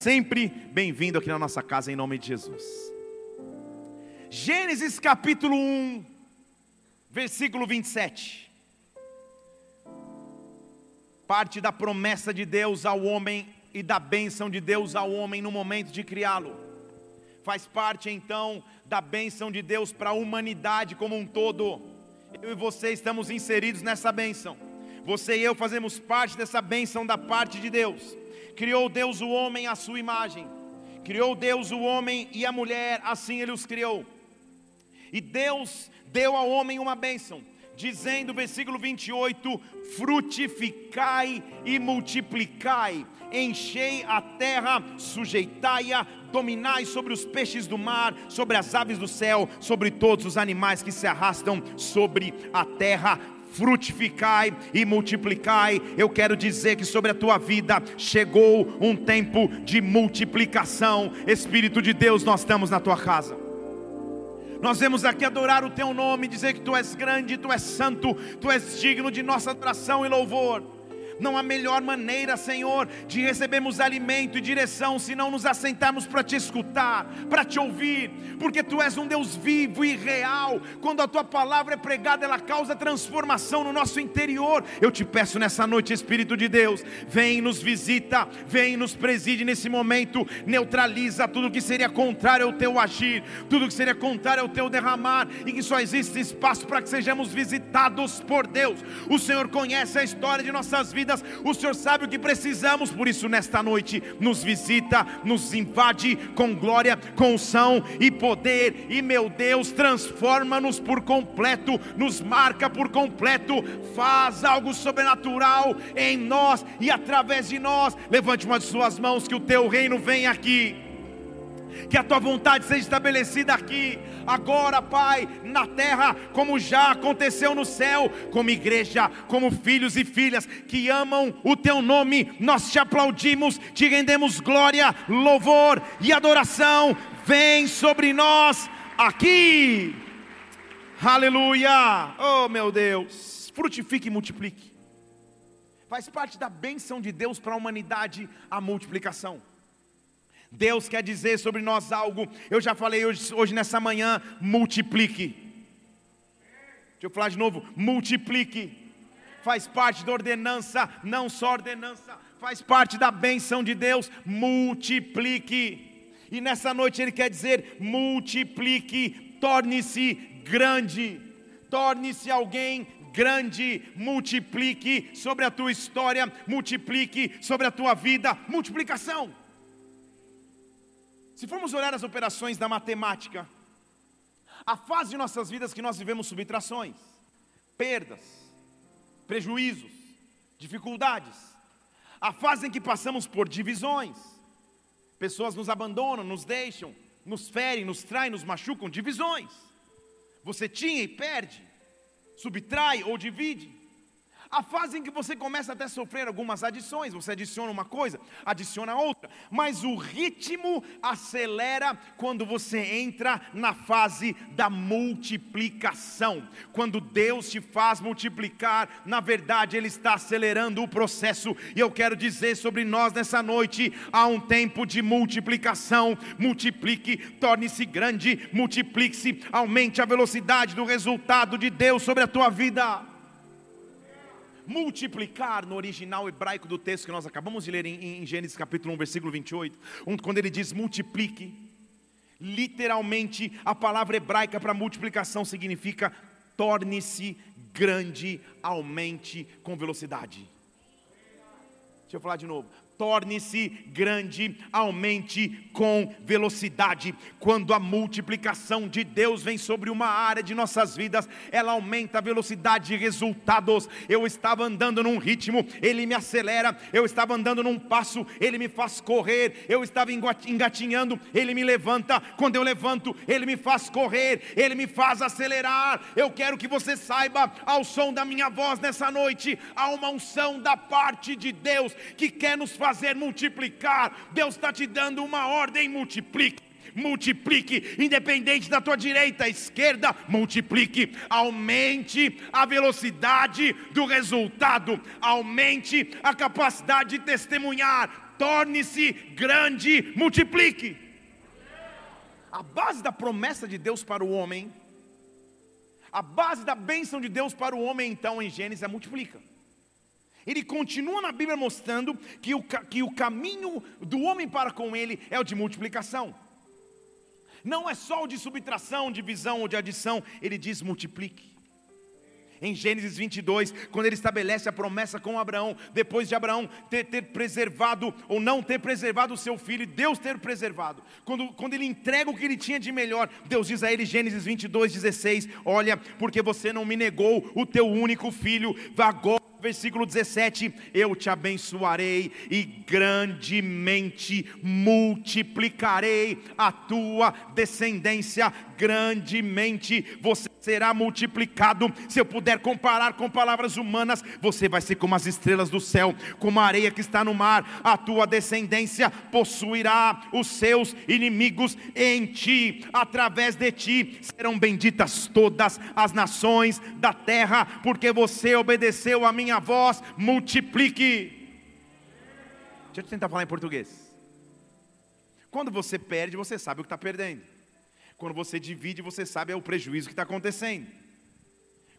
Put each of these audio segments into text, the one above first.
sempre bem-vindo aqui na nossa casa em nome de Jesus. Gênesis capítulo 1, versículo 27. Parte da promessa de Deus ao homem e da bênção de Deus ao homem no momento de criá-lo. Faz parte então da bênção de Deus para a humanidade como um todo. Eu e você estamos inseridos nessa bênção. Você e eu fazemos parte dessa bênção da parte de Deus. Criou Deus o homem à sua imagem. Criou Deus o homem e a mulher, assim ele os criou. E Deus deu ao homem uma bênção, dizendo, versículo 28: frutificai e multiplicai, enchei a terra, sujeitai-a, dominai sobre os peixes do mar, sobre as aves do céu, sobre todos os animais que se arrastam sobre a terra. Frutificai e multiplicai. Eu quero dizer que sobre a tua vida chegou um tempo de multiplicação. Espírito de Deus, nós estamos na tua casa. Nós vemos aqui adorar o teu nome, dizer que tu és grande, tu és santo, tu és digno de nossa adoração e louvor. Não há melhor maneira, Senhor, de recebermos alimento e direção se não nos assentarmos para te escutar, para te ouvir, porque tu és um Deus vivo e real. Quando a tua palavra é pregada, ela causa transformação no nosso interior. Eu te peço nessa noite, Espírito de Deus, vem nos visita, vem nos preside nesse momento, neutraliza tudo que seria contrário ao teu agir, tudo que seria contrário ao teu derramar, e que só existe espaço para que sejamos visitados por Deus. O Senhor conhece a história de nossas vidas vidas, o Senhor sabe o que precisamos, por isso, nesta noite, nos visita, nos invade com glória, com unção e poder, e meu Deus, transforma-nos por completo, nos marca por completo, faz algo sobrenatural em nós e através de nós. Levante uma de suas mãos, que o teu reino venha aqui que a tua vontade seja estabelecida aqui, agora, Pai, na terra, como já aconteceu no céu, como igreja, como filhos e filhas que amam o teu nome, nós te aplaudimos, te rendemos glória, louvor e adoração, vem sobre nós aqui, aleluia, oh meu Deus, frutifique e multiplique, faz parte da bênção de Deus para a humanidade a multiplicação. Deus quer dizer sobre nós algo. Eu já falei hoje, hoje nessa manhã: multiplique. Deixa eu falar de novo: multiplique. Faz parte da ordenança, não só ordenança, faz parte da benção de Deus. Multiplique. E nessa noite Ele quer dizer: multiplique, torne-se grande, torne-se alguém grande, multiplique sobre a tua história, multiplique sobre a tua vida, multiplicação. Se formos olhar as operações da matemática, a fase de nossas vidas que nós vivemos subtrações, perdas, prejuízos, dificuldades, a fase em que passamos por divisões, pessoas nos abandonam, nos deixam, nos ferem, nos traem, nos machucam, divisões. Você tinha e perde, subtrai ou divide. A fase em que você começa até a sofrer algumas adições, você adiciona uma coisa, adiciona outra, mas o ritmo acelera quando você entra na fase da multiplicação. Quando Deus te faz multiplicar, na verdade Ele está acelerando o processo, e eu quero dizer sobre nós nessa noite: há um tempo de multiplicação. Multiplique, torne-se grande, multiplique-se, aumente a velocidade do resultado de Deus sobre a tua vida multiplicar no original hebraico do texto que nós acabamos de ler em, em Gênesis capítulo 1, versículo 28, quando ele diz multiplique, literalmente a palavra hebraica para multiplicação significa torne-se grande, aumente com velocidade. Deixa eu falar de novo torne-se grande, aumente com velocidade. Quando a multiplicação de Deus vem sobre uma área de nossas vidas, ela aumenta a velocidade de resultados. Eu estava andando num ritmo, ele me acelera. Eu estava andando num passo, ele me faz correr. Eu estava engatinhando, ele me levanta. Quando eu levanto, ele me faz correr, ele me faz acelerar. Eu quero que você saiba, ao som da minha voz nessa noite, há uma unção da parte de Deus que quer nos fazer fazer multiplicar. Deus está te dando uma ordem: multiplique multiplique, independente da tua direita, esquerda, multiplique, aumente a velocidade do resultado, aumente a capacidade de testemunhar, torne-se grande, multiplique. A base da promessa de Deus para o homem, a base da bênção de Deus para o homem, então, em Gênesis, é multiplica. Ele continua na Bíblia mostrando que o, que o caminho do homem para com ele é o de multiplicação. Não é só o de subtração, divisão ou de adição, ele diz multiplique em Gênesis 22, quando ele estabelece a promessa com Abraão, depois de Abraão ter, ter preservado ou não ter preservado o seu filho, Deus ter preservado, quando, quando ele entrega o que ele tinha de melhor, Deus diz a ele, Gênesis 22, 16: Olha, porque você não me negou o teu único filho, agora versículo 17: Eu te abençoarei e grandemente multiplicarei a tua descendência, grandemente você será multiplicado. Se eu puder comparar com palavras humanas, você vai ser como as estrelas do céu, como a areia que está no mar. A tua descendência possuirá os seus inimigos em ti, através de ti serão benditas todas as nações da terra, porque você obedeceu a minha voz. Multiplique. Deixa eu tentar falar em português. Quando você perde, você sabe o que está perdendo. Quando você divide, você sabe é o prejuízo que está acontecendo.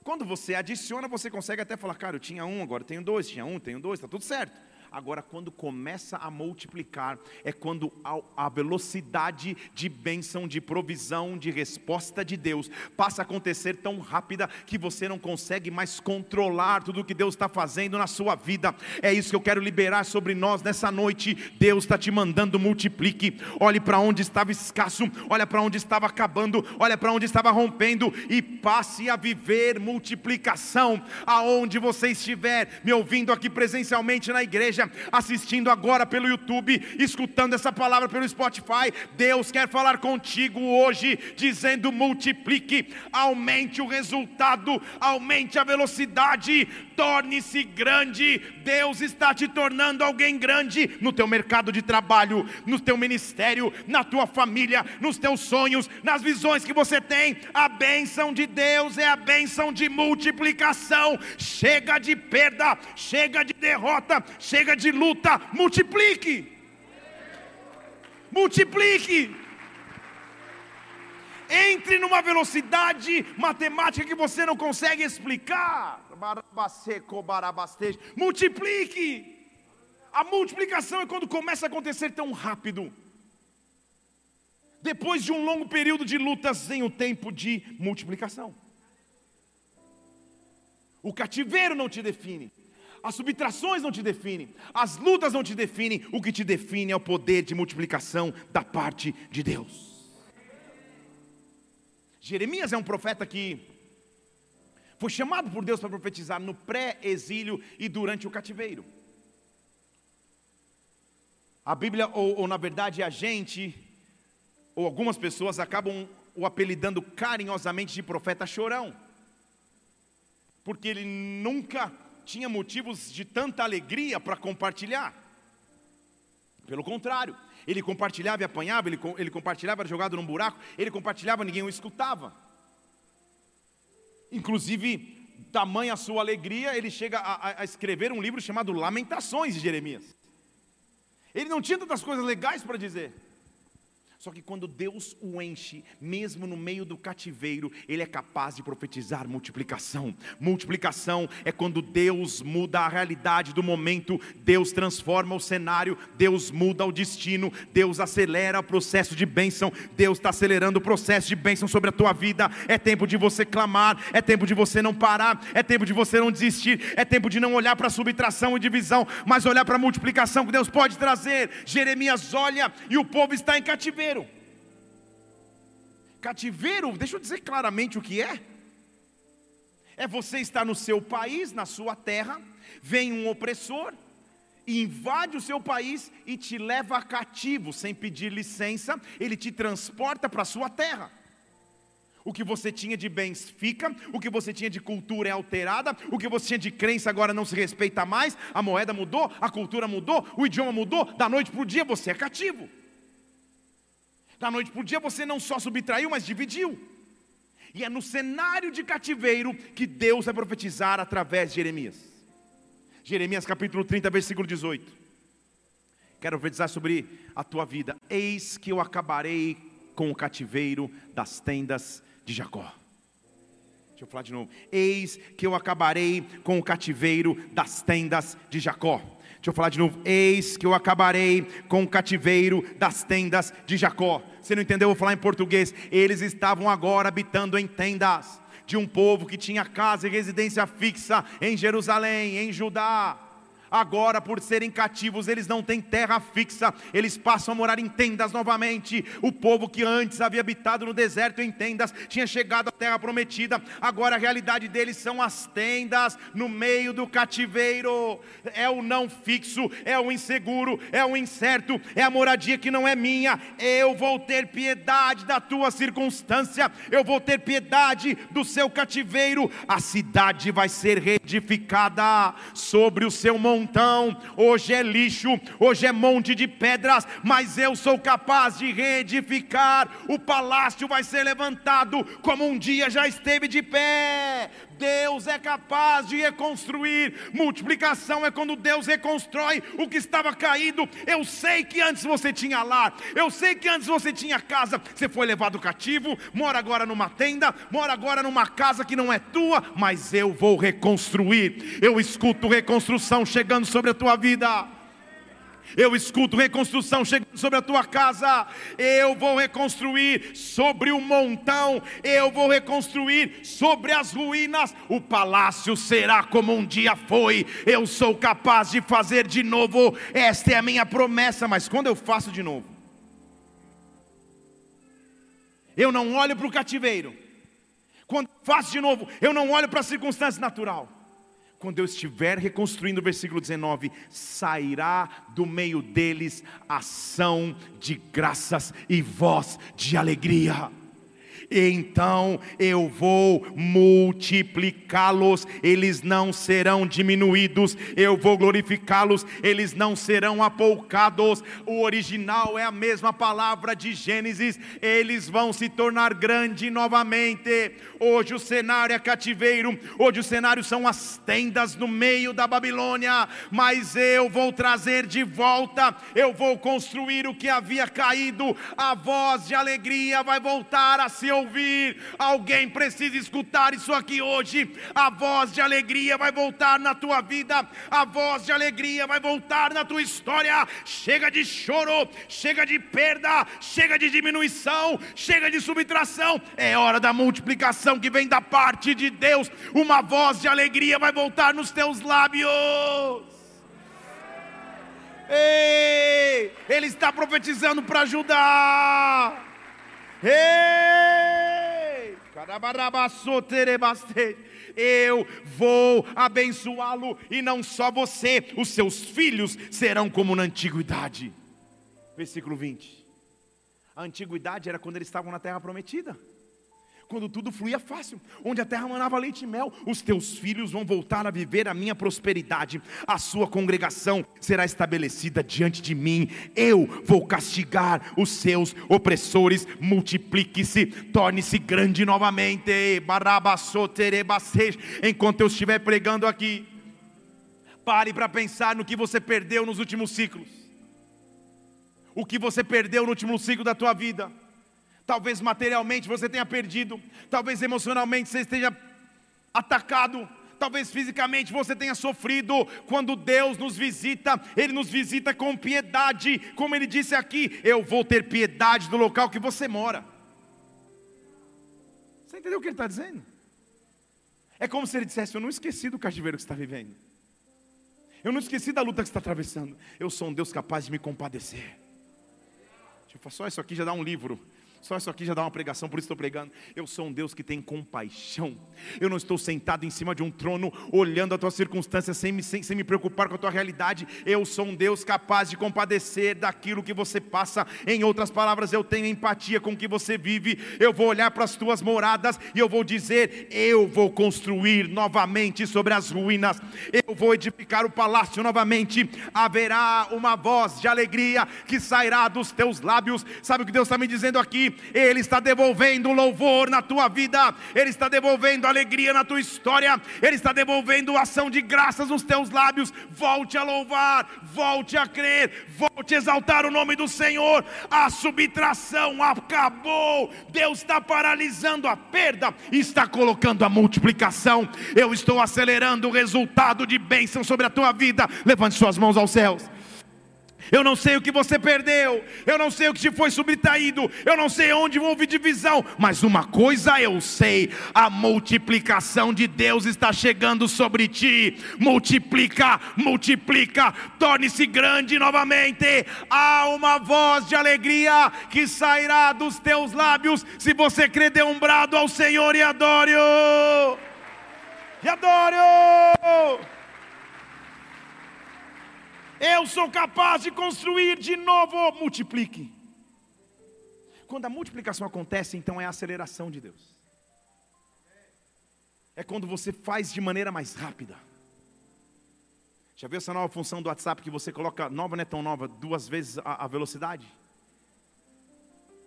Quando você adiciona, você consegue até falar, cara, eu tinha um, agora tenho dois, tinha um, tenho dois, está tudo certo. Agora, quando começa a multiplicar, é quando a velocidade de bênção, de provisão, de resposta de Deus passa a acontecer tão rápida que você não consegue mais controlar tudo o que Deus está fazendo na sua vida. É isso que eu quero liberar sobre nós nessa noite. Deus está te mandando multiplique. Olhe para onde estava escasso, olha para onde estava acabando, olha para onde estava rompendo e passe a viver multiplicação aonde você estiver me ouvindo aqui presencialmente na igreja igreja, assistindo agora pelo YouTube, escutando essa palavra pelo Spotify, Deus quer falar contigo hoje, dizendo: multiplique, aumente o resultado, aumente a velocidade, torne-se grande. Deus está te tornando alguém grande no teu mercado de trabalho, no teu ministério, na tua família, nos teus sonhos, nas visões que você tem. A bênção de Deus é a bênção de multiplicação. Chega de perda, chega de derrota, chega chega de luta, multiplique. Multiplique. Entre numa velocidade matemática que você não consegue explicar. Multiplique. A multiplicação é quando começa a acontecer tão rápido. Depois de um longo período de lutas, vem o tempo de multiplicação. O cativeiro não te define. As subtrações não te definem, as lutas não te definem, o que te define é o poder de multiplicação da parte de Deus. Jeremias é um profeta que foi chamado por Deus para profetizar no pré-exílio e durante o cativeiro. A Bíblia, ou, ou, na verdade a gente, ou algumas pessoas acabam o apelidando carinhosamente de profeta chorão, porque ele nunca tinha motivos de tanta alegria para compartilhar. Pelo contrário, ele compartilhava e apanhava, ele, ele compartilhava, era jogado num buraco, ele compartilhava, ninguém o escutava. Inclusive, tamanha a sua alegria, ele chega a, a escrever um livro chamado Lamentações de Jeremias. Ele não tinha tantas coisas legais para dizer. Só que quando Deus o enche, mesmo no meio do cativeiro, ele é capaz de profetizar multiplicação. Multiplicação é quando Deus muda a realidade do momento, Deus transforma o cenário, Deus muda o destino, Deus acelera o processo de bênção, Deus está acelerando o processo de bênção sobre a tua vida. É tempo de você clamar, é tempo de você não parar, é tempo de você não desistir, é tempo de não olhar para subtração e divisão, mas olhar para a multiplicação que Deus pode trazer. Jeremias olha e o povo está em cativeiro cativeiro. Cativeiro, deixa eu dizer claramente o que é. É você estar no seu país, na sua terra, vem um opressor, invade o seu país e te leva cativo, sem pedir licença, ele te transporta para a sua terra. O que você tinha de bens fica, o que você tinha de cultura é alterada, o que você tinha de crença agora não se respeita mais, a moeda mudou, a cultura mudou, o idioma mudou, da noite para o dia você é cativo. Da noite para o dia você não só subtraiu, mas dividiu. E é no cenário de cativeiro que Deus vai profetizar através de Jeremias. Jeremias capítulo 30, versículo 18. Quero profetizar sobre a tua vida. Eis que eu acabarei com o cativeiro das tendas de Jacó. Deixa eu falar de novo. Eis que eu acabarei com o cativeiro das tendas de Jacó. Deixa eu falar de novo. Eis que eu acabarei com o cativeiro das tendas de Jacó. Você não entendeu? Eu vou falar em português. Eles estavam agora habitando em tendas de um povo que tinha casa e residência fixa em Jerusalém, em Judá. Agora, por serem cativos, eles não têm terra fixa, eles passam a morar em tendas novamente. O povo que antes havia habitado no deserto em tendas tinha chegado à terra prometida. Agora a realidade deles são as tendas no meio do cativeiro. É o não fixo, é o inseguro, é o incerto, é a moradia que não é minha. Eu vou ter piedade da tua circunstância, eu vou ter piedade do seu cativeiro. A cidade vai ser reedificada sobre o seu monte montão, hoje é lixo, hoje é monte de pedras, mas eu sou capaz de reedificar. O palácio vai ser levantado como um dia já esteve de pé. Deus é capaz de reconstruir. Multiplicação é quando Deus reconstrói o que estava caído. Eu sei que antes você tinha lar, eu sei que antes você tinha casa. Você foi levado cativo, mora agora numa tenda, mora agora numa casa que não é tua, mas eu vou reconstruir. Eu escuto reconstrução chegando sobre a tua vida. Eu escuto reconstrução chegando sobre a tua casa. Eu vou reconstruir sobre o montão. Eu vou reconstruir sobre as ruínas. O palácio será como um dia foi. Eu sou capaz de fazer de novo. Esta é a minha promessa. Mas quando eu faço de novo, eu não olho para o cativeiro. Quando faço de novo, eu não olho para a circunstância natural quando eu estiver reconstruindo o versículo 19, sairá do meio deles ação de graças e voz de alegria então eu vou multiplicá-los, eles não serão diminuídos, eu vou glorificá-los, eles não serão apoucados. O original é a mesma palavra de Gênesis, eles vão se tornar grande novamente. Hoje o cenário é cativeiro, hoje o cenário são as tendas no meio da Babilônia, mas eu vou trazer de volta, eu vou construir o que havia caído, a voz de alegria vai voltar a se ouvir. Alguém precisa escutar isso aqui hoje. A voz de alegria vai voltar na tua vida, a voz de alegria vai voltar na tua história. Chega de choro, chega de perda, chega de diminuição, chega de subtração. É hora da multiplicação que vem da parte de Deus. Uma voz de alegria vai voltar nos teus lábios. Ei, ele está profetizando para ajudar. Ei! Eu vou abençoá-lo, e não só você, os seus filhos serão como na antiguidade. Versículo 20. A antiguidade era quando eles estavam na terra prometida quando tudo fluía fácil, onde a terra manava leite e mel, os teus filhos vão voltar a viver a minha prosperidade, a sua congregação será estebelecida diante de mim, eu vou castigar os seus opressores, multiplique-se, torne-se grande novamente, enquanto eu estiver pregando aqui, pare para pensar no que você perdeu nos últimos ciclos, o que você perdeu no último ciclo da tua vida, Talvez materialmente você tenha perdido, talvez emocionalmente você esteja atacado, talvez fisicamente você tenha sofrido. Quando Deus nos visita, Ele nos visita com piedade, como Ele disse aqui: Eu vou ter piedade do local que você mora. Você entendeu o que Ele está dizendo? É como se Ele dissesse: Eu não esqueci do cativeiro que está vivendo, eu não esqueci da luta que está atravessando. Eu sou um Deus capaz de me compadecer. Tipo, só isso aqui já dá um livro. Só isso aqui já dá uma pregação, por isso estou pregando. Eu sou um Deus que tem compaixão. Eu não estou sentado em cima de um trono, olhando a tua circunstância, sem me, sem, sem me preocupar com a tua realidade. Eu sou um Deus capaz de compadecer daquilo que você passa. Em outras palavras, eu tenho empatia com o que você vive. Eu vou olhar para as tuas moradas e eu vou dizer: Eu vou construir novamente sobre as ruínas. Eu vou edificar o palácio novamente. Haverá uma voz de alegria que sairá dos teus lábios. Sabe o que Deus está me dizendo aqui? Ele está devolvendo louvor na tua vida, Ele está devolvendo alegria na tua história, Ele está devolvendo ação de graças nos teus lábios. Volte a louvar, volte a crer, volte a exaltar o nome do Senhor. A subtração acabou, Deus está paralisando a perda, está colocando a multiplicação. Eu estou acelerando o resultado de bênção sobre a tua vida. Levante suas mãos aos céus. Eu não sei o que você perdeu, eu não sei o que te foi subtraído, eu não sei onde houve divisão, mas uma coisa eu sei: a multiplicação de Deus está chegando sobre ti. Multiplica, multiplica, torne-se grande novamente. Há uma voz de alegria que sairá dos teus lábios se você crer de um brado ao Senhor e adore-o. E adore-o. Eu sou capaz de construir de novo. Multiplique. Quando a multiplicação acontece, então é a aceleração de Deus. É quando você faz de maneira mais rápida. Já viu essa nova função do WhatsApp que você coloca, nova não é tão nova, duas vezes a, a velocidade?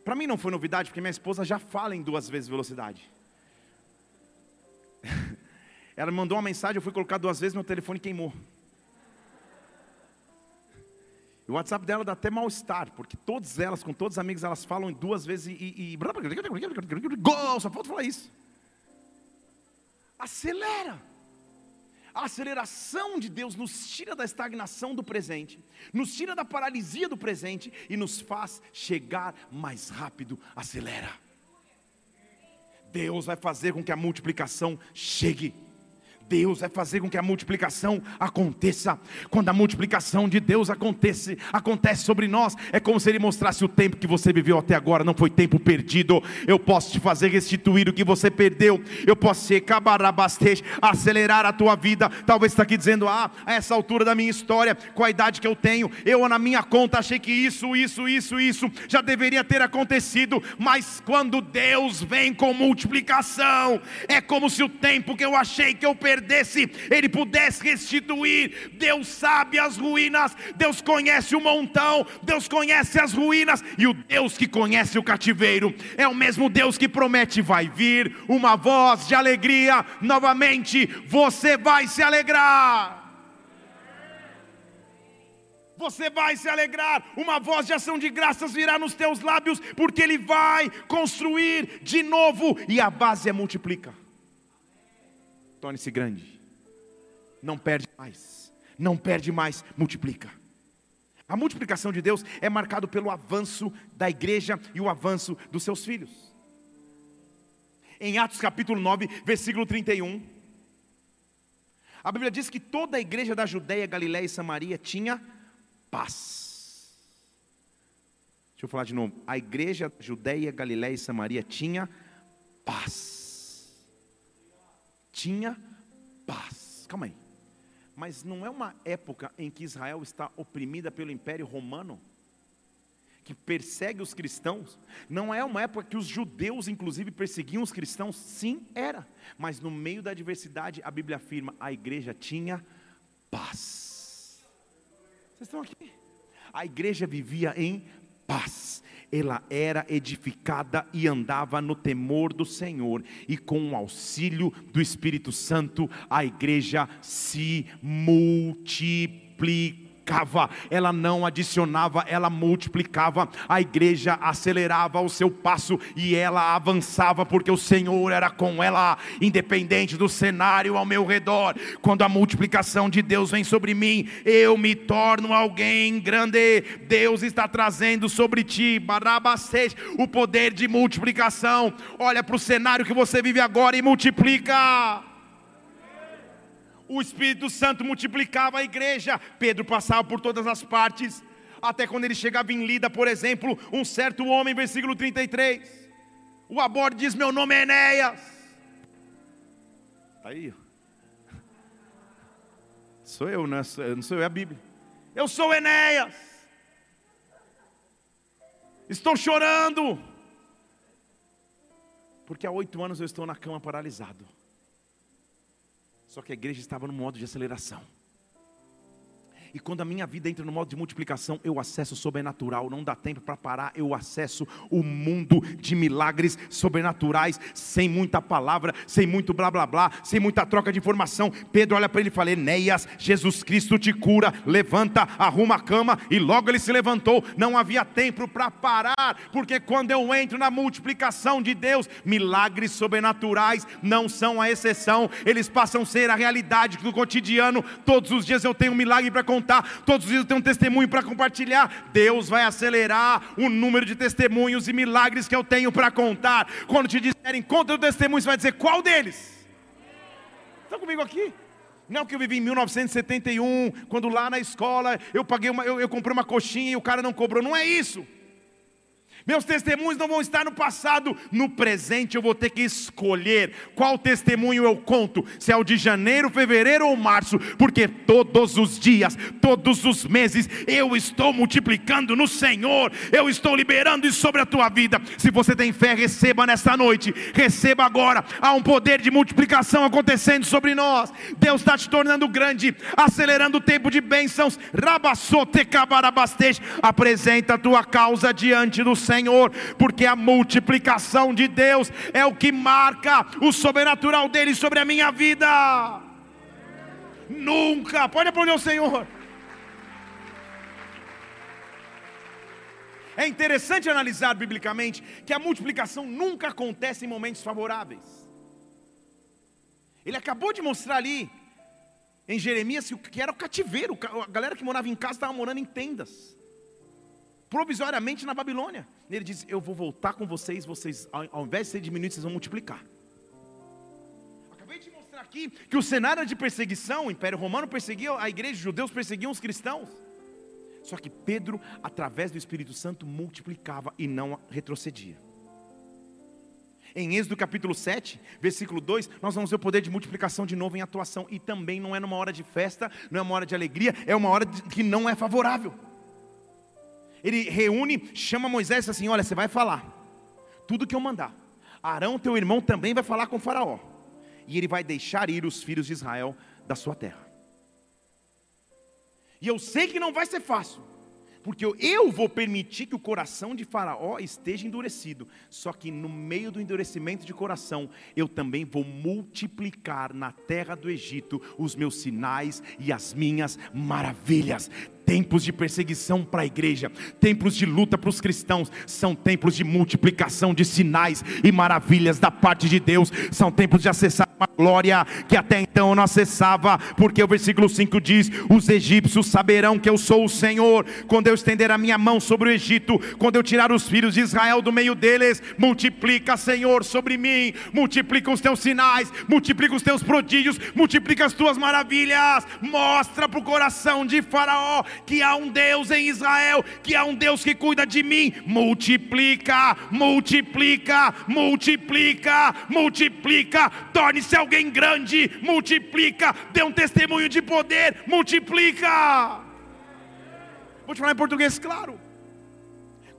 Para mim não foi novidade, porque minha esposa já fala em duas vezes velocidade. Ela me mandou uma mensagem, eu fui colocar duas vezes, meu telefone queimou. O WhatsApp dela dá até mal-estar, porque todas elas, com todos os amigos, elas falam duas vezes e. e Gol! Só falta falar isso. Acelera. A aceleração de Deus nos tira da estagnação do presente, nos tira da paralisia do presente e nos faz chegar mais rápido. Acelera. Deus vai fazer com que a multiplicação chegue. Deus vai fazer com que a multiplicação aconteça. Quando a multiplicação de Deus acontece, acontece sobre nós, é como se Ele mostrasse o tempo que você viveu até agora, não foi tempo perdido. Eu posso te fazer restituir o que você perdeu. Eu posso te cabarabastej, acelerar a tua vida. Talvez está aqui dizendo: Ah, a essa altura da minha história, com a idade que eu tenho, eu na minha conta achei que isso, isso, isso, isso já deveria ter acontecido. Mas quando Deus vem com multiplicação, é como se o tempo que eu achei que eu perdi perdesse, ele pudesse restituir. Deus sabe as ruínas, Deus conhece o montão, Deus conhece as ruínas, e o Deus que conhece o cativeiro é o mesmo Deus que promete: vai vir uma voz de alegria novamente, você vai se alegrar. Você vai se alegrar, uma voz de ação de graças virá nos teus lábios, porque Ele vai construir de novo, e a base é multiplica torne-se grande. Não perde mais, não perde mais, multiplica. A multiplicação de Deus é marcado pelo avanço da igreja e o avanço dos seus filhos. Em Atos capítulo 9, versículo 31, a Bíblia diz que toda a igreja da Judéia, Galiléia e Samaria tinha paz. Deixa eu falar de novo. A igreja Judéia, Galiléia e Samaria tinha paz tinha paz. Calma aí. Mas não é uma época em que Israel está oprimida pelo Império Romano, que persegue os cristãos. Não é uma época que os judeus, inclusive, perseguiam os cristãos. Sim, era. Mas no meio da adversidade, a Bíblia afirma: a igreja tinha paz. Vocês estão aqui? A igreja vivia em paz. Ela era edificada e andava no temor do Senhor, e com o auxílio do Espírito Santo, a igreja se multiplicava multiplicava, ela não adicionava, ela multiplicava. A igreja acelerava o seu passo e ela avançava, porque o Senhor era com ela, independente do cenário ao meu redor. Quando a multiplicação de Deus vem sobre mim, eu me torno alguém grande. Deus está trazendo sobre ti, Barabacês, o poder de multiplicação. Olha para o cenário que você vive agora e multiplica o Espírito Santo multiplicava a igreja. Pedro passava por todas as partes, até quando ele chegava em Lida, por exemplo, um certo homem, versículo 33. O aborde diz: Meu nome é Enéas. Está aí. Sou eu, não, é, não sou eu, é a Bíblia. Eu sou Enéas. Estou chorando. Porque há oito anos eu estou na cama paralisado. Só que a igreja estava no modo de aceleração. E quando a minha vida entra no modo de multiplicação, eu acesso o sobrenatural. Não dá tempo para parar, eu acesso o mundo de milagres sobrenaturais, sem muita palavra, sem muito blá blá blá, sem muita troca de informação. Pedro olha para ele e fala: Enéas, Jesus Cristo te cura, levanta, arruma a cama. E logo ele se levantou. Não havia tempo para parar, porque quando eu entro na multiplicação de Deus, milagres sobrenaturais não são a exceção, eles passam a ser a realidade do cotidiano. Todos os dias eu tenho um milagre para contar contar, todos os dias eu tenho um testemunho para compartilhar. Deus vai acelerar o número de testemunhos e milagres que eu tenho para contar. Quando te disserem, conta o testemunho, você vai dizer qual deles? Estão comigo aqui? Não que eu vivi em 1971, quando lá na escola eu paguei uma, eu, eu comprei uma coxinha e o cara não cobrou. Não é isso. Meus testemunhos não vão estar no passado, no presente eu vou ter que escolher qual testemunho eu conto, se é o de janeiro, fevereiro ou março, porque todos os dias, todos os meses, eu estou multiplicando no Senhor, eu estou liberando isso sobre a tua vida. Se você tem fé, receba nesta noite, receba agora. Há um poder de multiplicação acontecendo sobre nós. Deus está te tornando grande, acelerando o tempo de bênçãos. Rabassote apresenta a tua causa diante do Senhor Senhor, porque a multiplicação de Deus é o que marca o sobrenatural dele sobre a minha vida. Nunca, pode aplaudir o Senhor. É interessante analisar biblicamente que a multiplicação nunca acontece em momentos favoráveis. Ele acabou de mostrar ali em Jeremias que era o cativeiro, a galera que morava em casa estava morando em tendas provisoriamente na Babilônia. Ele diz: Eu vou voltar com vocês, vocês, ao invés de ser diminuídos, vocês vão multiplicar. Acabei de mostrar aqui que o cenário de perseguição, o Império Romano perseguia a igreja, os judeus perseguiam os cristãos. Só que Pedro, através do Espírito Santo, multiplicava e não retrocedia. Em Êxodo capítulo 7, versículo 2, nós vamos ver o poder de multiplicação de novo em atuação. E também não é numa hora de festa, não é uma hora de alegria, é uma hora que não é favorável ele reúne, chama Moisés e assim: Olha, você vai falar tudo que eu mandar. Arão, teu irmão, também vai falar com Faraó, e ele vai deixar ir os filhos de Israel da sua terra. E eu sei que não vai ser fácil, porque eu vou permitir que o coração de Faraó esteja endurecido. Só que no meio do endurecimento de coração, eu também vou multiplicar na terra do Egito os meus sinais e as minhas maravilhas tempos de perseguição para a igreja, tempos de luta para os cristãos, são tempos de multiplicação de sinais e maravilhas da parte de Deus, são tempos de acessar uma glória que até então não acessava, porque o versículo 5 diz: Os egípcios saberão que eu sou o Senhor, quando eu estender a minha mão sobre o Egito, quando eu tirar os filhos de Israel do meio deles, multiplica, Senhor, sobre mim, multiplica os teus sinais, multiplica os teus prodígios, multiplica as tuas maravilhas, mostra para o coração de Faraó que há um Deus em Israel, que há um Deus que cuida de mim. Multiplica, multiplica, multiplica, multiplica. Torne-se alguém grande, multiplica. Dê um testemunho de poder, multiplica. Vou te falar em português, claro.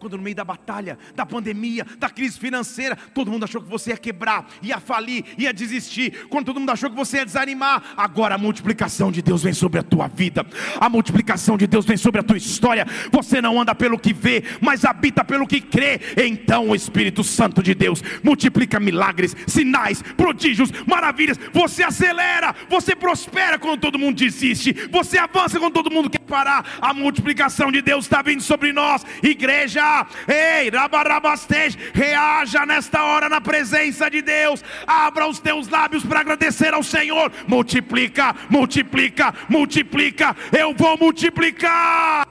Quando no meio da batalha, da pandemia, da crise financeira, todo mundo achou que você ia quebrar, ia falir, ia desistir. Quando todo mundo achou que você ia desanimar, agora a multiplicação de Deus vem sobre a tua vida. A multiplicação de Deus vem sobre a tua história. Você não anda pelo que vê, mas habita pelo que crê. Então o Espírito Santo de Deus multiplica milagres, sinais, prodígios, maravilhas. Você acelera, você prospera quando todo mundo desiste. Você avança quando todo mundo quer parar. A multiplicação de Deus está vindo sobre nós, igreja Ei, Rabarabastej, reaja nesta hora na presença de Deus. Abra os teus lábios para agradecer ao Senhor. Multiplica, multiplica, multiplica. Eu vou multiplicar.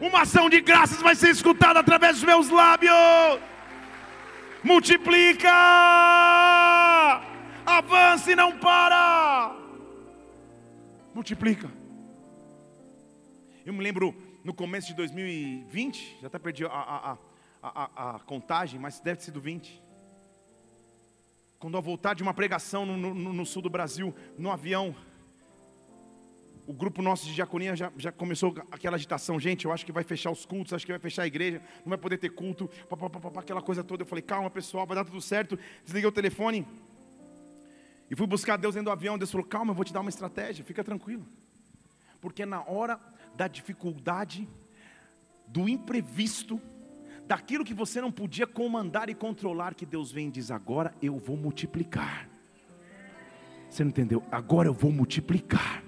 Uma ação de graças vai ser escutada através dos meus lábios. Multiplica. Avance e não para. Multiplica. Eu me lembro no começo de 2020, já está perdido a, a, a, a, contagem, mas deve ter sido 20. Quando ao voltar de uma pregação no, no, no, sul do Brasil, no avião, o grupo nosso de diaconia já, já começou aquela agitação. Gente, eu acho que vai fechar os cultos, acho que vai fechar a igreja, não vai poder ter culto, pá, pá, pá, aquela coisa toda. Eu falei, calma pessoal, vai dar tudo certo. Desliguei o telefone e fui buscar Deus dentro do avião. Deus falou, calma, eu vou te dar uma estratégia, fica tranquilo. Porque na hora da dificuldade, do imprevisto, daquilo que você não podia comandar e controlar, que Deus vem e diz: agora eu vou multiplicar. Você não entendeu? Agora eu vou multiplicar.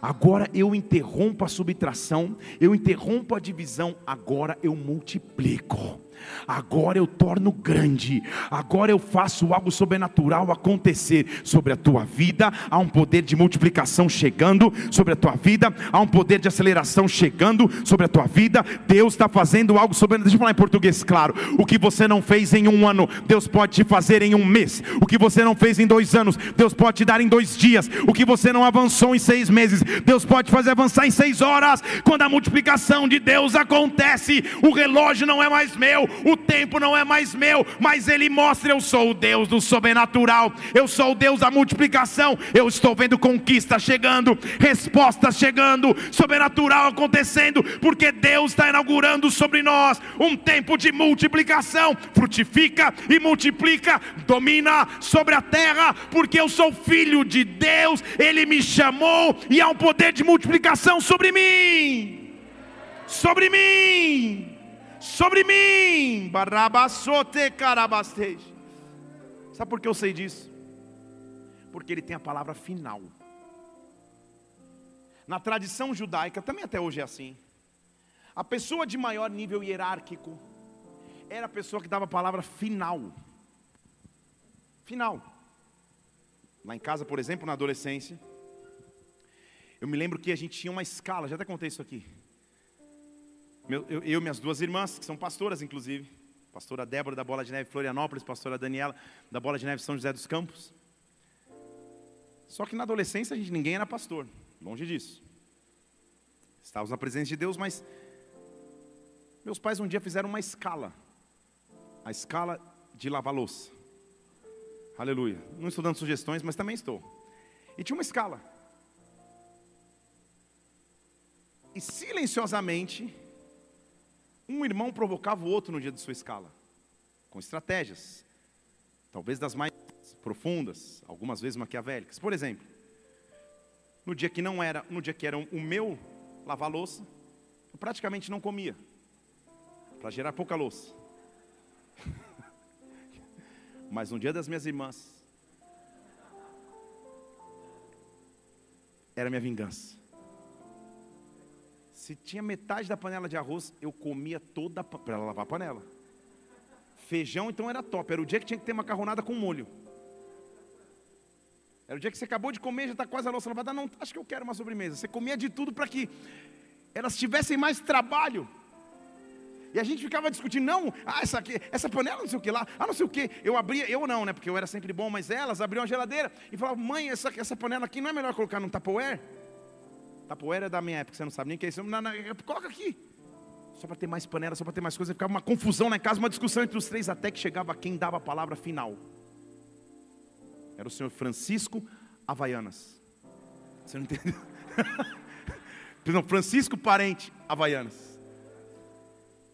Agora eu interrompo a subtração, eu interrompo a divisão, agora eu multiplico agora eu torno grande, agora eu faço algo sobrenatural acontecer sobre a tua vida. Há um poder de multiplicação chegando sobre a tua vida, há um poder de aceleração chegando sobre a tua vida. Deus está fazendo algo sobrenatural. Deixa eu falar em português, claro. O que você não fez em um ano, Deus pode te fazer em um mês. O que você não fez em dois anos, Deus pode te dar em dois dias. O que você não avançou em seis meses, Deus pode fazer avançar em seis horas. Quando a multiplicação de Deus acontece, o relógio não é mais meu, o tempo não é mais meu, mas Ele mostra: eu sou o Deus do sobrenatural, eu sou o Deus da multiplicação. Eu estou vendo conquistas chegando, respostas chegando, sobrenatural acontecendo, porque Deus está inaugurando sobre nós um tempo de multiplicação. Frutifica e multiplica, domina sobre a terra, porque eu sou filho de Deus, Ele me chamou e há um poder de multiplicação sobre mim. Sobre mim sobre mim. Barabasote carabastej. Sabe por que eu sei disso? Porque ele tem a palavra final. Na tradição judaica, também até hoje é assim. A pessoa de maior nível hierárquico era a pessoa que dava a palavra final. Final. Lá em casa, por exemplo, na adolescência, eu me lembro que a gente tinha uma escala, já até contei isso aqui. Meu, eu, e minhas duas irmãs, que são pastoras, inclusive. Pastora Débora da Bola de Neve Florianópolis, pastora Daniela da Bola de Neve São José dos Campos. Só que na adolescência a gente ninguém era pastor, longe disso. Estávamos na presença de Deus, mas meus pais um dia fizeram uma escala. A escala de lavar louça. Aleluia. Não estou dando sugestões, mas também estou. E tinha uma escala. E silenciosamente, um irmão provocava o outro no dia de sua escala, com estratégias, talvez das mais profundas, algumas vezes maquiavélicas. Por exemplo, no dia que não era, no dia que era o meu lavar louça, eu praticamente não comia, para gerar pouca louça. Mas no dia das minhas irmãs, era minha vingança. Se tinha metade da panela de arroz, eu comia toda para lavar a panela. Feijão então era top. Era o dia que tinha que ter macarronada com molho. Era o dia que você acabou de comer, já está quase a louça lavada. Não, acho que eu quero uma sobremesa. Você comia de tudo para que elas tivessem mais trabalho. E a gente ficava discutindo, não, ah, essa, aqui, essa panela não sei o que lá, ah, não sei o que. Eu abria, eu não, né? Porque eu era sempre bom, mas elas abriam a geladeira e falavam, mãe, essa, essa panela aqui não é melhor colocar num Tupperware? Tapoeira é da minha época, você não sabe nem o que é isso. Não, não, coloca aqui. Só para ter mais panela, só para ter mais coisa. Ficava uma confusão na casa, uma discussão entre os três, até que chegava quem dava a palavra final. Era o senhor Francisco Havaianas. Você não entendeu? não, Francisco Parente Havaianas.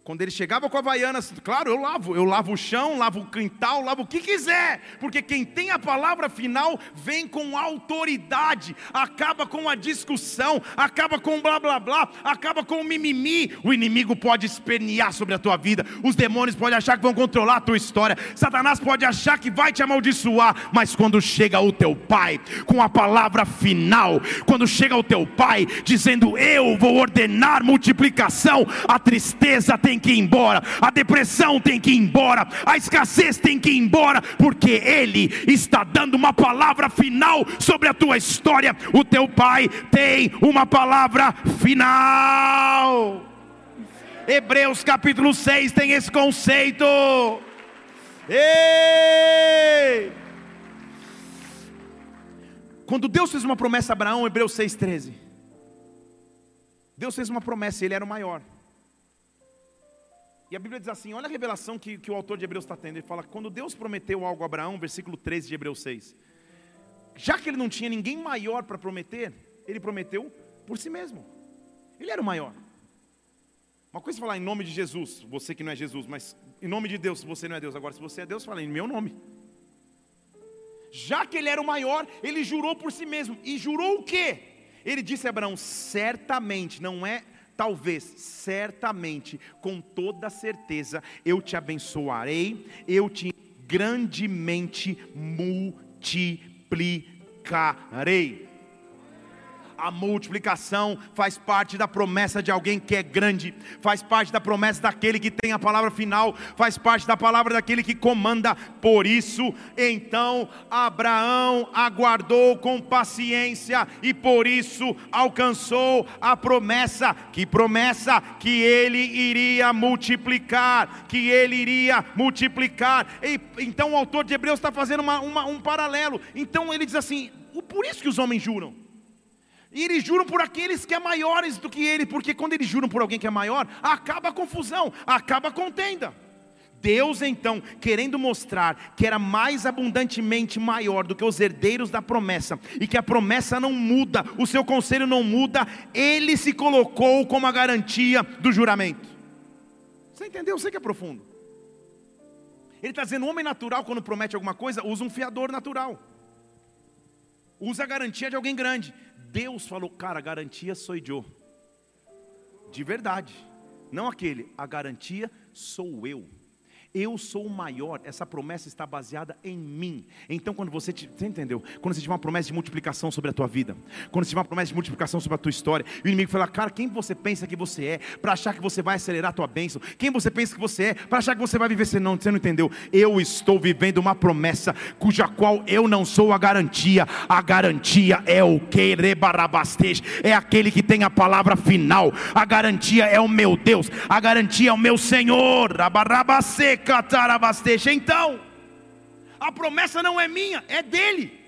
Quando ele chegava com a Havaianas, claro, eu lavo, eu lavo o chão, lavo o quintal, lavo o que quiser, porque quem tem a palavra final vem com autoridade, acaba com a discussão, acaba com blá blá blá, acaba com o mimimi. O inimigo pode espernear sobre a tua vida, os demônios podem achar que vão controlar a tua história, Satanás pode achar que vai te amaldiçoar, mas quando chega o teu pai com a palavra final, quando chega o teu pai dizendo eu vou ordenar multiplicação, a tristeza tem tem que ir embora, a depressão tem que ir embora, a escassez tem que ir embora, porque Ele está dando uma palavra final sobre a tua história. O teu Pai tem uma palavra final. Hebreus capítulo 6 tem esse conceito. Ei! Quando Deus fez uma promessa a Abraão, Hebreus 6,13. Deus fez uma promessa, ele era o maior. E a Bíblia diz assim: olha a revelação que, que o autor de Hebreus está tendo. Ele fala: quando Deus prometeu algo a Abraão, versículo 13 de Hebreus 6, já que ele não tinha ninguém maior para prometer, ele prometeu por si mesmo. Ele era o maior. Uma coisa é falar em nome de Jesus, você que não é Jesus, mas em nome de Deus, você não é Deus. Agora, se você é Deus, fala em meu nome. Já que ele era o maior, ele jurou por si mesmo. E jurou o quê? Ele disse a Abraão: certamente, não é talvez, certamente, com toda certeza, eu te abençoarei, eu te grandemente multiplicarei. A multiplicação faz parte da promessa de alguém que é grande, faz parte da promessa daquele que tem a palavra final, faz parte da palavra daquele que comanda. Por isso, então, Abraão aguardou com paciência e por isso alcançou a promessa. Que promessa? Que ele iria multiplicar, que ele iria multiplicar. E, então, o autor de Hebreus está fazendo uma, uma, um paralelo. Então, ele diz assim: por isso que os homens juram. E eles juram por aqueles que é maiores do que ele, porque quando eles juram por alguém que é maior, acaba a confusão, acaba a contenda. Deus então, querendo mostrar que era mais abundantemente maior do que os herdeiros da promessa, e que a promessa não muda, o seu conselho não muda, ele se colocou como a garantia do juramento. Você entendeu? Você que é profundo. Ele está dizendo: o homem natural, quando promete alguma coisa, usa um fiador natural, usa a garantia de alguém grande. Deus falou, cara, a garantia sou eu. De verdade. Não aquele, a garantia sou eu eu sou o maior, essa promessa está baseada em mim. Então, quando você, te, você entendeu? Quando você tiver uma promessa de multiplicação sobre a tua vida, quando você tiver uma promessa de multiplicação sobre a tua história, o inimigo fala, cara, quem você pensa que você é, para achar que você vai acelerar a tua bênção? Quem você pensa que você é, para achar que você vai viver? Você não, você não entendeu? Eu estou vivendo uma promessa cuja qual eu não sou a garantia, a garantia é o que é aquele que tem a palavra final, a garantia é o meu Deus, a garantia é o meu Senhor, rabarabastej então, a promessa não é minha, é dele.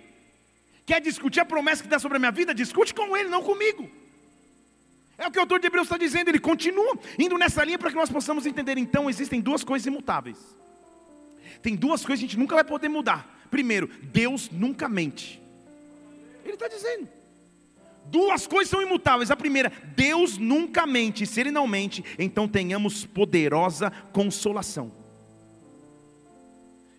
Quer discutir a promessa que dá sobre a minha vida? Discute com ele, não comigo. É o que o autor de Hebreus está dizendo, ele continua indo nessa linha para que nós possamos entender. Então, existem duas coisas imutáveis. Tem duas coisas que a gente nunca vai poder mudar. Primeiro, Deus nunca mente. Ele está dizendo. Duas coisas são imutáveis. A primeira, Deus nunca mente. Se Ele não mente, então tenhamos poderosa consolação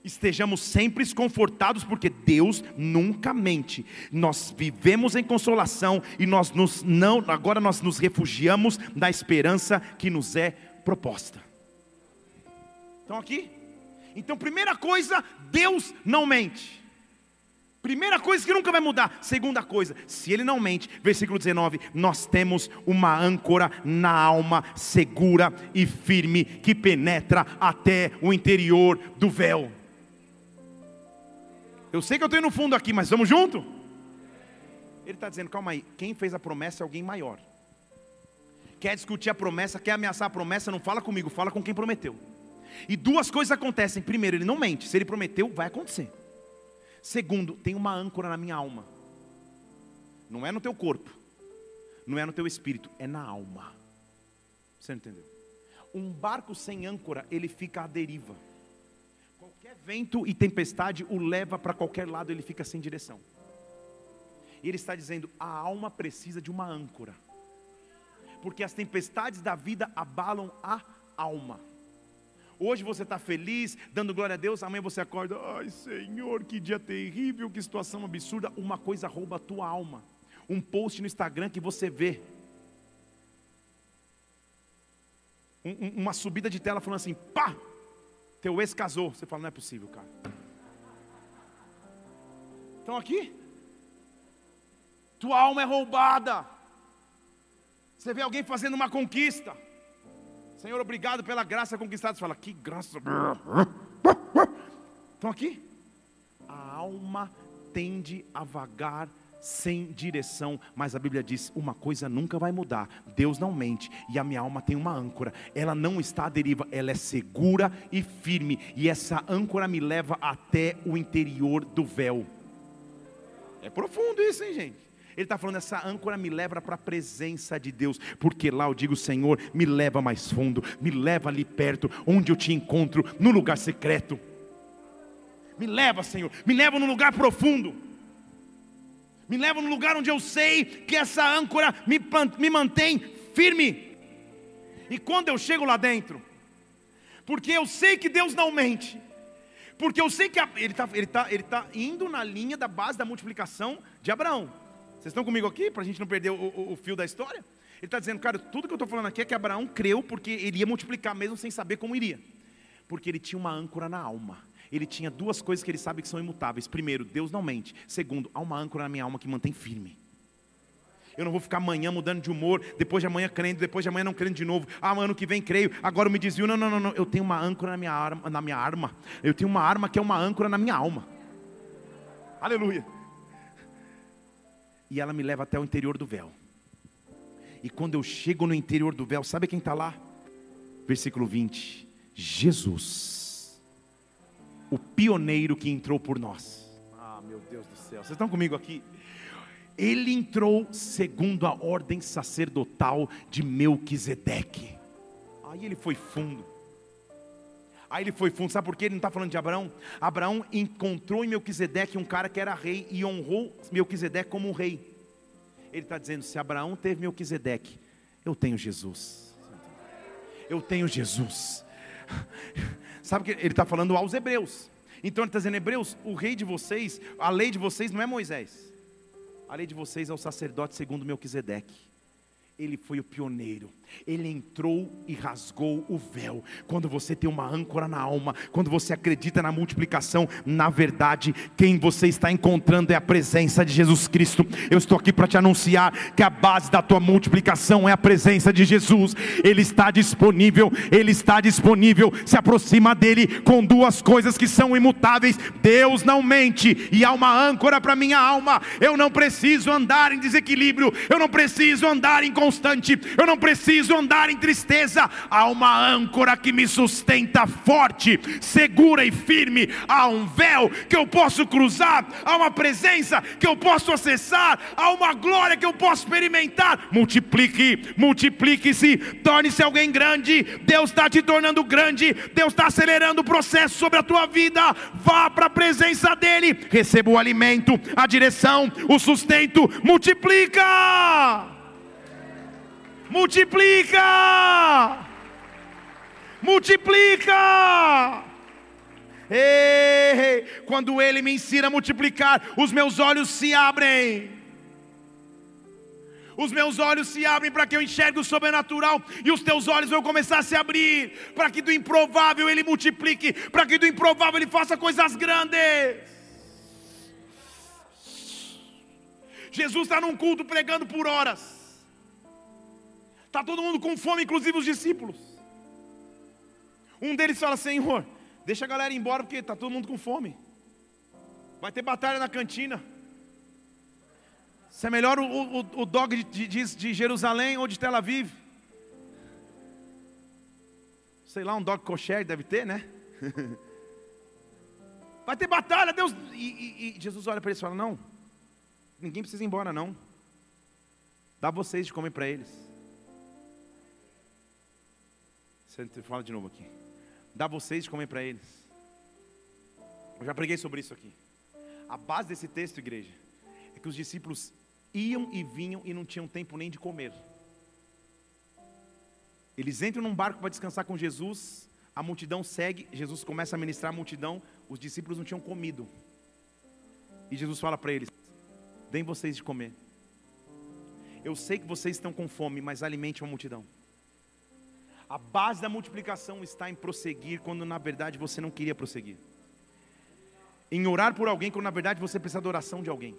estejamos sempre confortados, porque Deus nunca mente. Nós vivemos em consolação e nós nos não, agora nós nos refugiamos na esperança que nos é proposta. Estão aqui? Então, primeira coisa, Deus não mente. Primeira coisa que nunca vai mudar. Segunda coisa, se ele não mente, versículo 19: Nós temos uma âncora na alma segura e firme que penetra até o interior do véu. Eu sei que eu estou no fundo aqui, mas vamos junto? Ele está dizendo, calma aí, quem fez a promessa é alguém maior. Quer discutir a promessa, quer ameaçar a promessa, não fala comigo, fala com quem prometeu. E duas coisas acontecem. Primeiro, ele não mente. Se ele prometeu, vai acontecer. Segundo, tem uma âncora na minha alma. Não é no teu corpo. Não é no teu espírito, é na alma. Você entendeu? Um barco sem âncora, ele fica à deriva vento e tempestade o leva para qualquer lado, ele fica sem direção. E ele está dizendo: a alma precisa de uma âncora, porque as tempestades da vida abalam a alma. Hoje você está feliz, dando glória a Deus, amanhã você acorda, ai Senhor, que dia terrível, que situação absurda. Uma coisa rouba a tua alma. Um post no Instagram que você vê, um, uma subida de tela falando assim, pá, teu ex casou. Você fala, não é possível, cara. Estão aqui? Tua alma é roubada. Você vê alguém fazendo uma conquista. Senhor, obrigado pela graça conquistada. Você fala, que graça. Estão aqui? A alma tende a vagar sem direção, mas a Bíblia diz: uma coisa nunca vai mudar, Deus não mente, e a minha alma tem uma âncora, ela não está à deriva, ela é segura e firme, e essa âncora me leva até o interior do véu. É profundo isso, hein, gente? Ele está falando, essa âncora me leva para a presença de Deus, porque lá eu digo, Senhor, me leva mais fundo, me leva ali perto, onde eu te encontro, no lugar secreto. Me leva, Senhor, me leva no lugar profundo me leva no lugar onde eu sei que essa âncora me, me mantém firme. E quando eu chego lá dentro, porque eu sei que Deus não mente, porque eu sei que a, ele está ele tá, ele tá indo na linha da base da multiplicação de Abraão. Vocês estão comigo aqui para a gente não perder o, o, o fio da história? Ele está dizendo, cara, tudo que eu estou falando aqui é que Abraão creu porque ele ia multiplicar mesmo sem saber como iria. Porque ele tinha uma âncora na alma. Ele tinha duas coisas que ele sabe que são imutáveis. Primeiro, Deus não mente. Segundo, há uma âncora na minha alma que mantém firme. Eu não vou ficar amanhã mudando de humor, depois de amanhã crendo, depois de amanhã não crendo de novo. Ah, ano que vem creio, agora eu me desvio. Não, não, não, não. Eu tenho uma âncora na minha arma, na minha arma. Eu tenho uma arma que é uma âncora na minha alma. Aleluia. E ela me leva até o interior do véu. E quando eu chego no interior do véu, sabe quem está lá? Versículo 20: Jesus, o pioneiro que entrou por nós. Ah, meu Deus do céu, vocês estão comigo aqui? Ele entrou segundo a ordem sacerdotal de Melquisedeque. Aí ele foi fundo. Aí ele foi fundo, sabe por quê? Ele não está falando de Abraão. Abraão encontrou em Melquisedeque um cara que era rei e honrou Melquisedeque como um rei. Ele está dizendo: se Abraão teve Melquisedeque, eu tenho Jesus. Eu tenho Jesus. Sabe que ele está falando aos hebreus. Então ele está dizendo: Hebreus, o rei de vocês, a lei de vocês não é Moisés. A lei de vocês é o sacerdote segundo Melquisedeque. Ele foi o pioneiro. Ele entrou e rasgou o véu. Quando você tem uma âncora na alma, quando você acredita na multiplicação, na verdade, quem você está encontrando é a presença de Jesus Cristo. Eu estou aqui para te anunciar que a base da tua multiplicação é a presença de Jesus. Ele está disponível, ele está disponível. Se aproxima dele com duas coisas que são imutáveis. Deus não mente e há uma âncora para minha alma. Eu não preciso andar em desequilíbrio, eu não preciso andar inconstante, eu não preciso andar em tristeza, há uma âncora que me sustenta forte, segura e firme, há um véu que eu posso cruzar, há uma presença que eu posso acessar, há uma glória que eu posso experimentar. Multiplique, multiplique-se, torne-se alguém grande. Deus está te tornando grande, Deus está acelerando o processo sobre a tua vida. Vá para a presença dEle, receba o alimento, a direção, o sustento, multiplica multiplica, multiplica. Ei, quando Ele me ensina a multiplicar, os meus olhos se abrem. Os meus olhos se abrem para que eu enxergue o sobrenatural, e os teus olhos vão começar a se abrir, para que do improvável Ele multiplique, para que do improvável Ele faça coisas grandes. Jesus está num culto pregando por horas. Está todo mundo com fome, inclusive os discípulos. Um deles fala: Senhor, deixa a galera embora porque está todo mundo com fome. Vai ter batalha na cantina. Se é melhor o, o, o dog de, de, de Jerusalém ou de Tel Aviv? Sei lá, um dog kosher deve ter, né? Vai ter batalha, Deus. E, e, e Jesus olha para eles e fala: Não, ninguém precisa ir embora, não. Dá vocês de comer para eles. Você fala de novo aqui. Dá vocês de comer para eles. Eu já preguei sobre isso aqui. A base desse texto, igreja, é que os discípulos iam e vinham e não tinham tempo nem de comer. Eles entram num barco para descansar com Jesus, a multidão segue, Jesus começa a ministrar a multidão, os discípulos não tinham comido. E Jesus fala para eles: Deem vocês de comer. Eu sei que vocês estão com fome, mas alimente uma multidão. A base da multiplicação está em prosseguir quando na verdade você não queria prosseguir. Em orar por alguém quando na verdade você precisa da oração de alguém.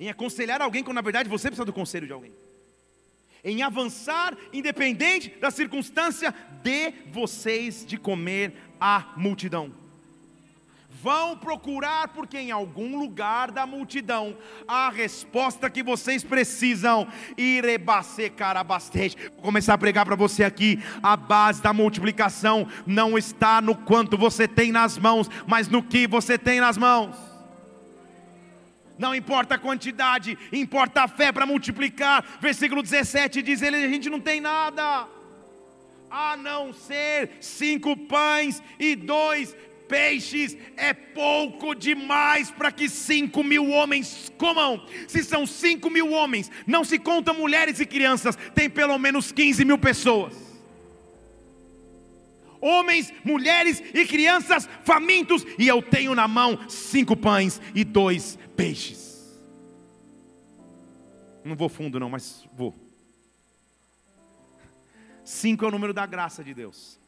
Em aconselhar alguém quando na verdade você precisa do conselho de alguém. Em avançar independente da circunstância, de vocês de comer a multidão vão procurar, porque em algum lugar da multidão a resposta que vocês precisam. Vou começar a pregar para você aqui. A base da multiplicação não está no quanto você tem nas mãos, mas no que você tem nas mãos. Não importa a quantidade, importa a fé para multiplicar. Versículo 17 diz: ele, a gente não tem nada, a não ser cinco pães e dois peixes é pouco demais para que cinco mil homens comam. Se são cinco mil homens, não se conta mulheres e crianças, tem pelo menos 15 mil pessoas. Homens, mulheres e crianças famintos, e eu tenho na mão cinco pães e dois peixes. Não vou fundo, não, mas vou. Cinco é o número da graça de Deus.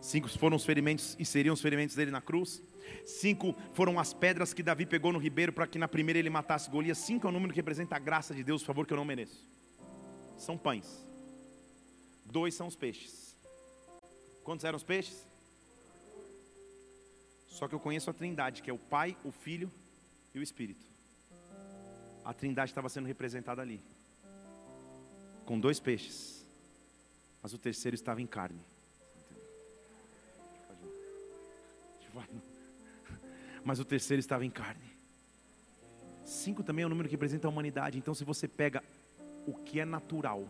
Cinco foram os ferimentos e seriam os ferimentos dele na cruz. Cinco foram as pedras que Davi pegou no ribeiro para que na primeira ele matasse Golias. Cinco é o número que representa a graça de Deus, por favor, que eu não mereço. São pães. Dois são os peixes. Quantos eram os peixes? Só que eu conheço a Trindade, que é o Pai, o Filho e o Espírito. A Trindade estava sendo representada ali, com dois peixes, mas o terceiro estava em carne. Mas o terceiro estava em carne. Cinco também é o número que representa a humanidade. Então, se você pega o que é natural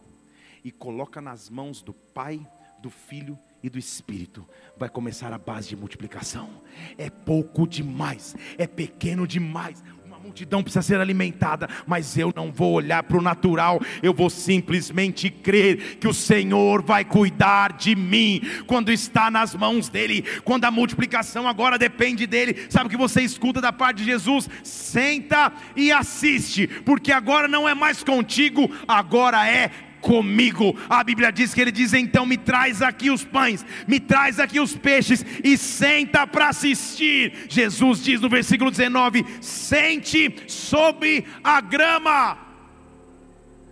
e coloca nas mãos do Pai, do Filho e do Espírito, vai começar a base de multiplicação. É pouco demais, é pequeno demais. Multidão precisa ser alimentada, mas eu não vou olhar para o natural, eu vou simplesmente crer que o Senhor vai cuidar de mim quando está nas mãos dEle, quando a multiplicação agora depende dEle. Sabe o que você escuta da parte de Jesus? Senta e assiste, porque agora não é mais contigo, agora é comigo. A Bíblia diz que ele diz: então me traz aqui os pães, me traz aqui os peixes e senta para assistir. Jesus diz no versículo 19: sente sobre a grama.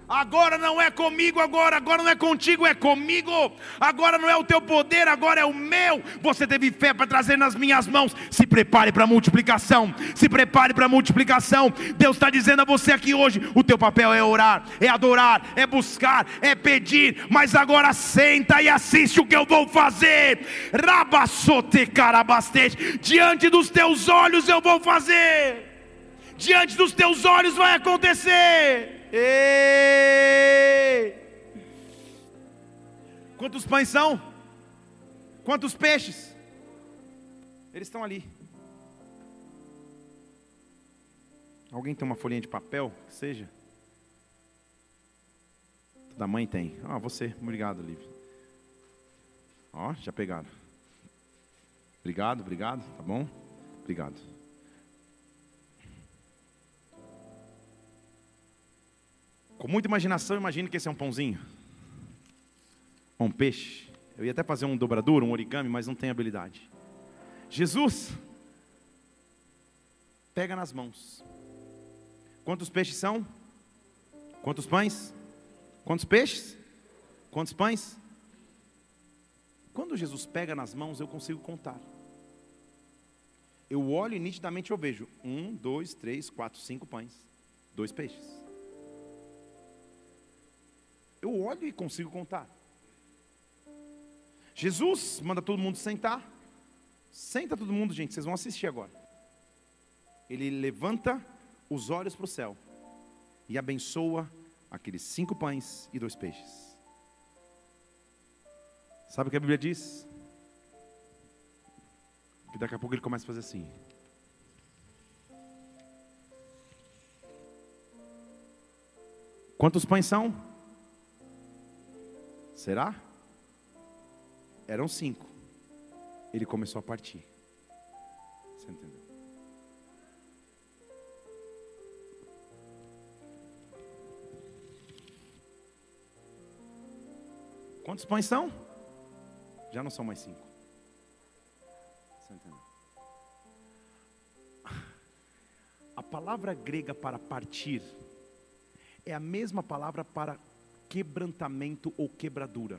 Agora não é comigo, agora, agora não é contigo, é comigo. Agora não é o teu poder, agora é o meu. Você teve fé para trazer nas minhas mãos. Se prepare para a multiplicação. Se prepare para a multiplicação. Deus está dizendo a você aqui hoje: o teu papel é orar, é adorar, é buscar, é pedir. Mas agora senta e assiste o que eu vou fazer. Rabassote carabastete. Diante dos teus olhos eu vou fazer. Diante dos teus olhos vai acontecer. Ei! Quantos pães são? Quantos peixes? Eles estão ali. Alguém tem uma folhinha de papel? Que seja. Da mãe tem. Ah, você. Obrigado, Lívia. Ó, já pegaram. Obrigado, obrigado. Tá bom? Obrigado. Com muita imaginação, imagine que esse é um pãozinho. Um peixe. Eu ia até fazer um dobradura, um origami, mas não tenho habilidade. Jesus, pega nas mãos. Quantos peixes são? Quantos pães? Quantos peixes? Quantos pães? Quando Jesus pega nas mãos, eu consigo contar. Eu olho e nitidamente eu vejo um, dois, três, quatro, cinco pães, dois peixes. Eu olho e consigo contar. Jesus manda todo mundo sentar. Senta todo mundo, gente, vocês vão assistir agora. Ele levanta os olhos para o céu e abençoa aqueles cinco pães e dois peixes. Sabe o que a Bíblia diz? Que daqui a pouco ele começa a fazer assim. Quantos pães são? Será? Eram cinco. Ele começou a partir. Você entendeu? Quantos pães são? Já não são mais cinco. Você entendeu? A palavra grega para partir é a mesma palavra para quebrantamento ou quebradura.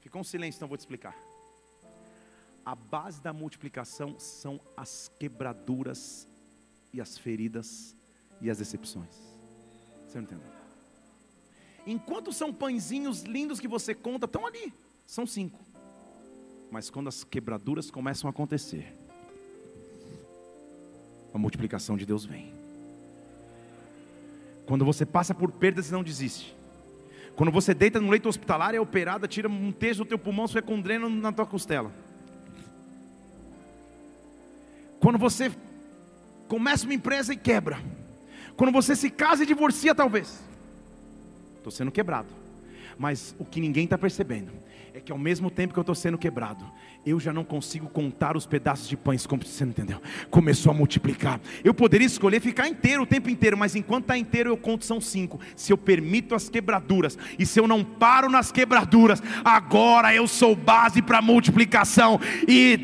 Ficou um silêncio, então vou te explicar. A base da multiplicação são as quebraduras e as feridas e as decepções. Você não entendeu? Enquanto são pãezinhos lindos que você conta, estão ali. São cinco. Mas quando as quebraduras começam a acontecer, a multiplicação de Deus vem. Quando você passa por perdas e não desiste. Quando você deita no leito hospitalar, é operada, tira um terço do teu pulmão, você é com dreno na tua costela. Quando você começa uma empresa e quebra. Quando você se casa e divorcia, talvez. Estou sendo quebrado. Mas o que ninguém está percebendo é que ao mesmo tempo que eu estou sendo quebrado, eu já não consigo contar os pedaços de pães, como você não entendeu? Começou a multiplicar. Eu poderia escolher ficar inteiro o tempo inteiro, mas enquanto está inteiro eu conto são cinco. Se eu permito as quebraduras e se eu não paro nas quebraduras, agora eu sou base para multiplicação. E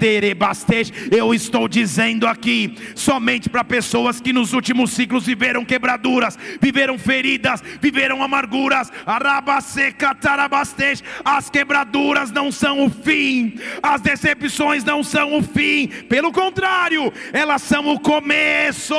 eu estou dizendo aqui somente para pessoas que nos últimos ciclos viveram quebraduras, viveram feridas, viveram amarguras. As quebraduras não são o fim. As decepções não são o fim, pelo contrário, elas são o começo,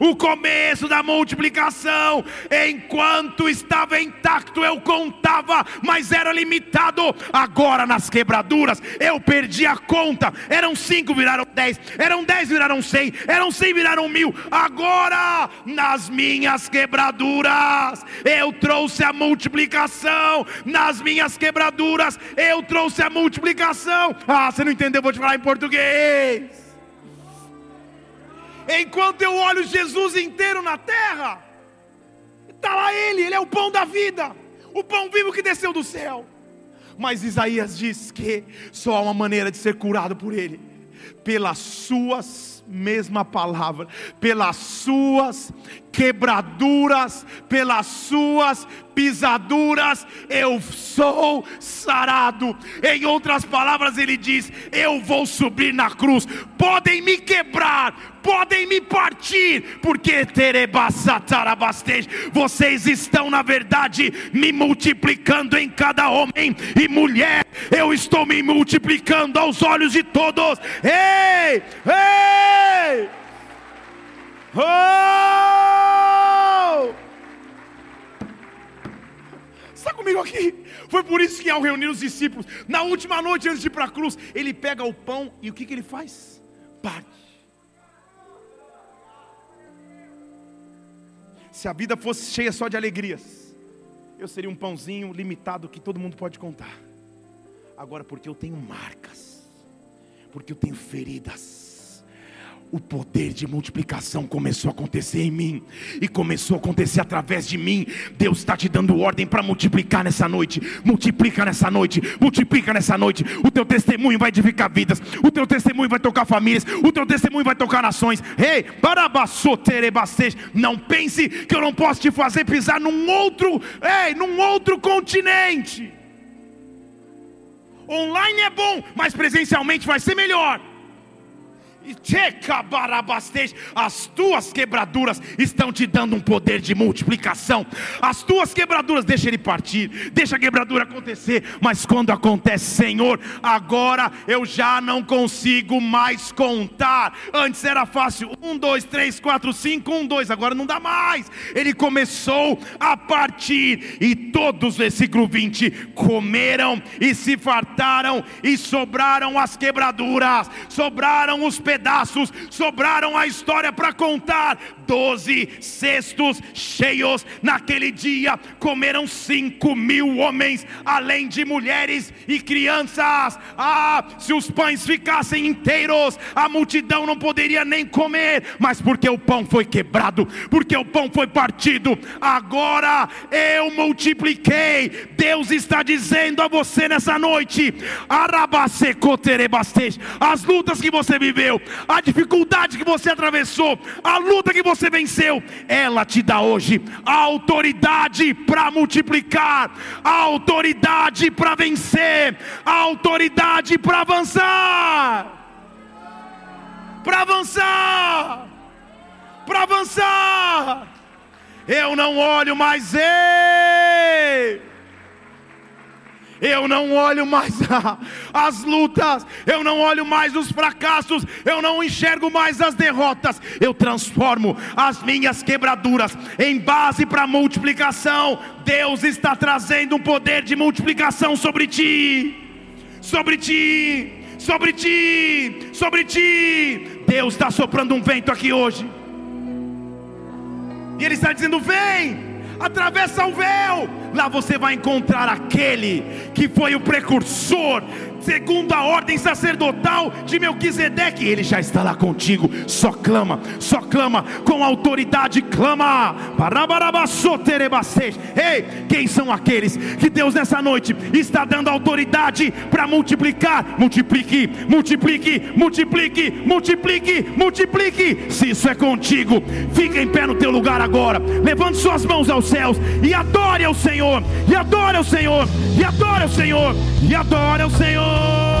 o começo da multiplicação. Enquanto estava intacto, eu contava, mas era limitado. Agora, nas quebraduras, eu perdi a conta. Eram cinco, viraram dez, eram dez, viraram cem, eram cem, viraram mil. Agora, nas minhas quebraduras, eu trouxe a multiplicação. Nas minhas quebraduras, eu trouxe a multiplicação. Ah, você não entendeu? Vou te falar em português. Enquanto eu olho Jesus inteiro na terra, está lá Ele, Ele é o pão da vida, o pão vivo que desceu do céu. Mas Isaías diz que só há uma maneira de ser curado por Ele, pelas Suas mesma palavra, pelas Suas quebraduras, pelas Suas pisaduras eu sou sarado. Em outras palavras, ele diz: Eu vou subir na cruz. Podem me quebrar, podem me partir, porque vocês estão, na verdade, me multiplicando em cada homem e mulher. Eu estou me multiplicando aos olhos de todos. Ei, ei! Oh! Está comigo aqui? Foi por isso que ao reunir os discípulos, na última noite antes de ir para a cruz, ele pega o pão e o que, que ele faz? Parte. Se a vida fosse cheia só de alegrias, eu seria um pãozinho limitado que todo mundo pode contar. Agora, porque eu tenho marcas, porque eu tenho feridas, o poder de multiplicação começou a acontecer em mim e começou a acontecer através de mim. Deus está te dando ordem para multiplicar nessa noite. Multiplica nessa noite, multiplica nessa noite. O teu testemunho vai edificar vidas, o teu testemunho vai tocar famílias, o teu testemunho vai tocar nações. Ei, hey, não pense que eu não posso te fazer pisar num outro, ei, num outro continente. Online é bom, mas presencialmente vai ser melhor. As tuas quebraduras estão te dando um poder de multiplicação. As tuas quebraduras, deixa ele partir, deixa a quebradura acontecer. Mas quando acontece, Senhor, agora eu já não consigo mais contar. Antes era fácil: um, dois, três, quatro, cinco, um, dois. Agora não dá mais. Ele começou a partir, e todos, versículo 20, comeram e se fartaram, e sobraram as quebraduras, sobraram os pedaços pedaços, sobraram a história para contar. Doze cestos cheios naquele dia, comeram cinco mil homens, além de mulheres e crianças. Ah, se os pães ficassem inteiros, a multidão não poderia nem comer, mas porque o pão foi quebrado, porque o pão foi partido, agora eu multipliquei. Deus está dizendo a você nessa noite: as lutas que você viveu, a dificuldade que você atravessou, a luta que você venceu, ela te dá hoje autoridade para multiplicar, autoridade para vencer, autoridade para avançar. Para avançar, para avançar. Eu não olho mais ele eu não olho mais as lutas, eu não olho mais os fracassos, eu não enxergo mais as derrotas, eu transformo as minhas quebraduras em base para multiplicação. Deus está trazendo um poder de multiplicação sobre ti, sobre ti, sobre ti, sobre ti. Deus está soprando um vento aqui hoje, e Ele está dizendo: vem, atravessa o véu, Lá você vai encontrar aquele que foi o precursor segundo a ordem sacerdotal de Melquisedeque, ele já está lá contigo. Só clama, só clama com autoridade, clama. Ei, quem são aqueles que Deus nessa noite está dando autoridade para multiplicar? Multiplique, multiplique, multiplique, multiplique, multiplique. Se isso é contigo, fica em pé no teu lugar agora. Levante suas mãos aos céus e adore ao Senhor, e adore ao Senhor, e adore ao Senhor, e adore ao Senhor.